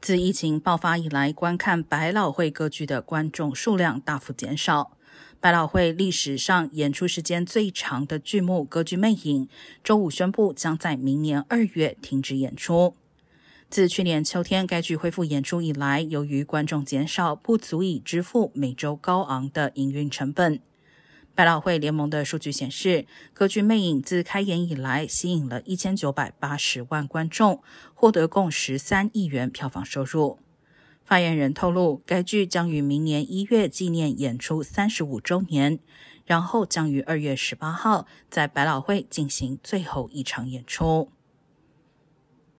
自疫情爆发以来，观看百老汇歌剧的观众数量大幅减少。百老汇历史上演出时间最长的剧目《歌剧魅影》，周五宣布将在明年二月停止演出。自去年秋天该剧恢复演出以来，由于观众减少，不足以支付每周高昂的营运成本。百老汇联盟的数据显示，歌剧《魅影》自开演以来吸引了一千九百八十万观众，获得共十三亿元票房收入。发言人透露，该剧将于明年一月纪念演出三十五周年，然后将于二月十八号在百老汇进行最后一场演出。